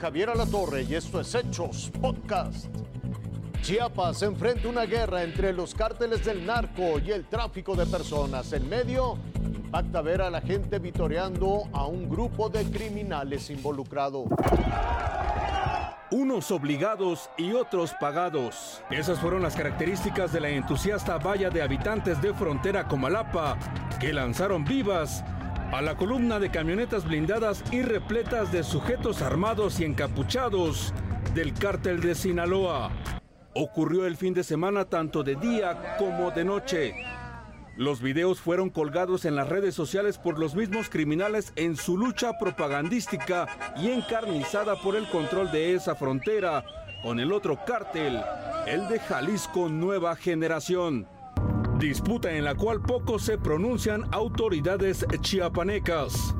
Javier Alatorre y esto es Hechos Podcast. Chiapas enfrenta una guerra entre los cárteles del narco y el tráfico de personas. En medio, impacta ver a la gente vitoreando a un grupo de criminales involucrados. Unos obligados y otros pagados. Esas fueron las características de la entusiasta valla de habitantes de frontera Comalapa que lanzaron vivas a la columna de camionetas blindadas y repletas de sujetos armados y encapuchados del cártel de Sinaloa. Ocurrió el fin de semana tanto de día como de noche. Los videos fueron colgados en las redes sociales por los mismos criminales en su lucha propagandística y encarnizada por el control de esa frontera con el otro cártel, el de Jalisco Nueva Generación. Disputa en la cual poco se pronuncian autoridades chiapanecas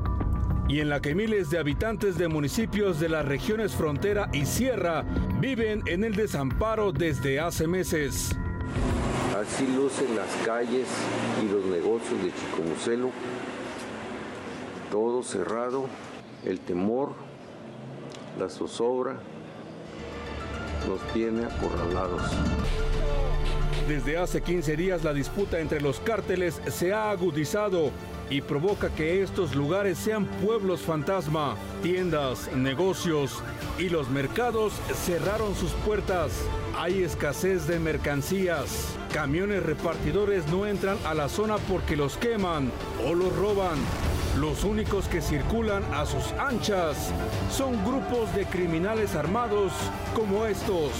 y en la que miles de habitantes de municipios de las regiones frontera y sierra viven en el desamparo desde hace meses. Así lucen las calles y los negocios de Chicomucelo, todo cerrado, el temor, la zozobra nos tiene acorralados. Desde hace 15 días la disputa entre los cárteles se ha agudizado y provoca que estos lugares sean pueblos fantasma. Tiendas, negocios y los mercados cerraron sus puertas. Hay escasez de mercancías. Camiones repartidores no entran a la zona porque los queman o los roban. Los únicos que circulan a sus anchas son grupos de criminales armados como estos.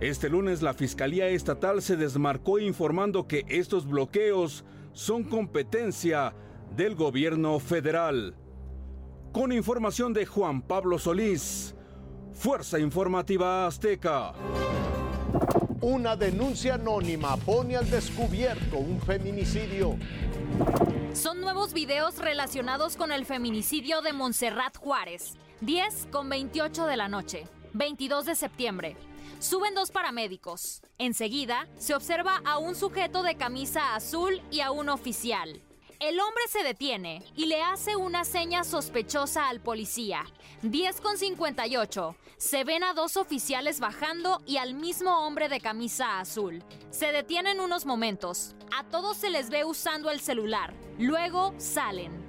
Este lunes la Fiscalía Estatal se desmarcó informando que estos bloqueos son competencia del gobierno federal. Con información de Juan Pablo Solís, Fuerza Informativa Azteca. Una denuncia anónima pone al descubierto un feminicidio. Son nuevos videos relacionados con el feminicidio de Montserrat Juárez. 10 con 28 de la noche, 22 de septiembre. Suben dos paramédicos. Enseguida, se observa a un sujeto de camisa azul y a un oficial. El hombre se detiene y le hace una seña sospechosa al policía. 10 con 58. Se ven a dos oficiales bajando y al mismo hombre de camisa azul. Se detienen unos momentos. A todos se les ve usando el celular. Luego salen.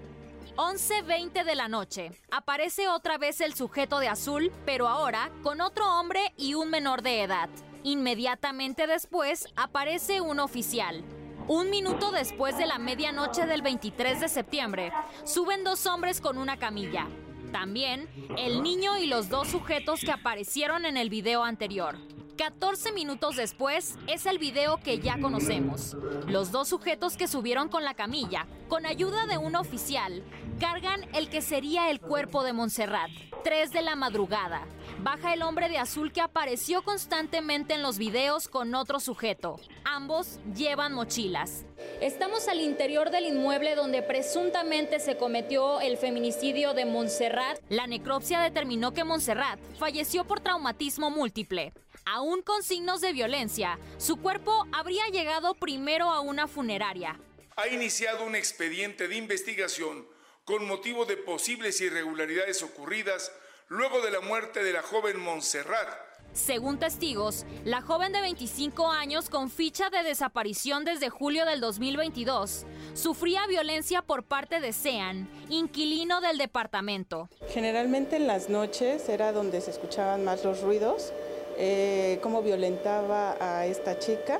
11.20 de la noche. Aparece otra vez el sujeto de azul, pero ahora con otro hombre y un menor de edad. Inmediatamente después aparece un oficial. Un minuto después de la medianoche del 23 de septiembre, suben dos hombres con una camilla. También el niño y los dos sujetos que aparecieron en el video anterior. 14 minutos después es el video que ya conocemos. Los dos sujetos que subieron con la camilla, con ayuda de un oficial, cargan el que sería el cuerpo de Montserrat. 3 de la madrugada. Baja el hombre de azul que apareció constantemente en los videos con otro sujeto. Ambos llevan mochilas. Estamos al interior del inmueble donde presuntamente se cometió el feminicidio de Montserrat. La necropsia determinó que Montserrat falleció por traumatismo múltiple. Aún con signos de violencia, su cuerpo habría llegado primero a una funeraria. Ha iniciado un expediente de investigación con motivo de posibles irregularidades ocurridas luego de la muerte de la joven Montserrat. Según testigos, la joven de 25 años con ficha de desaparición desde julio del 2022 sufría violencia por parte de Sean, inquilino del departamento. Generalmente en las noches era donde se escuchaban más los ruidos eh, cómo violentaba a esta chica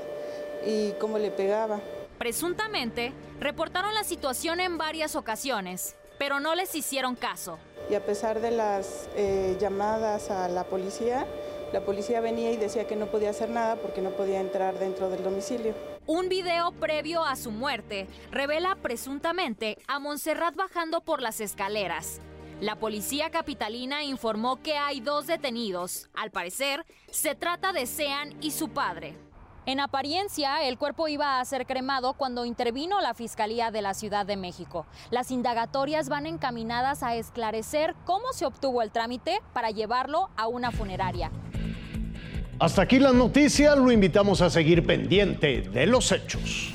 y cómo le pegaba. Presuntamente, reportaron la situación en varias ocasiones, pero no les hicieron caso. Y a pesar de las eh, llamadas a la policía, la policía venía y decía que no podía hacer nada porque no podía entrar dentro del domicilio. Un video previo a su muerte revela presuntamente a Montserrat bajando por las escaleras. La policía capitalina informó que hay dos detenidos. Al parecer, se trata de Sean y su padre. En apariencia, el cuerpo iba a ser cremado cuando intervino la Fiscalía de la Ciudad de México. Las indagatorias van encaminadas a esclarecer cómo se obtuvo el trámite para llevarlo a una funeraria. Hasta aquí la noticia, lo invitamos a seguir pendiente de los hechos.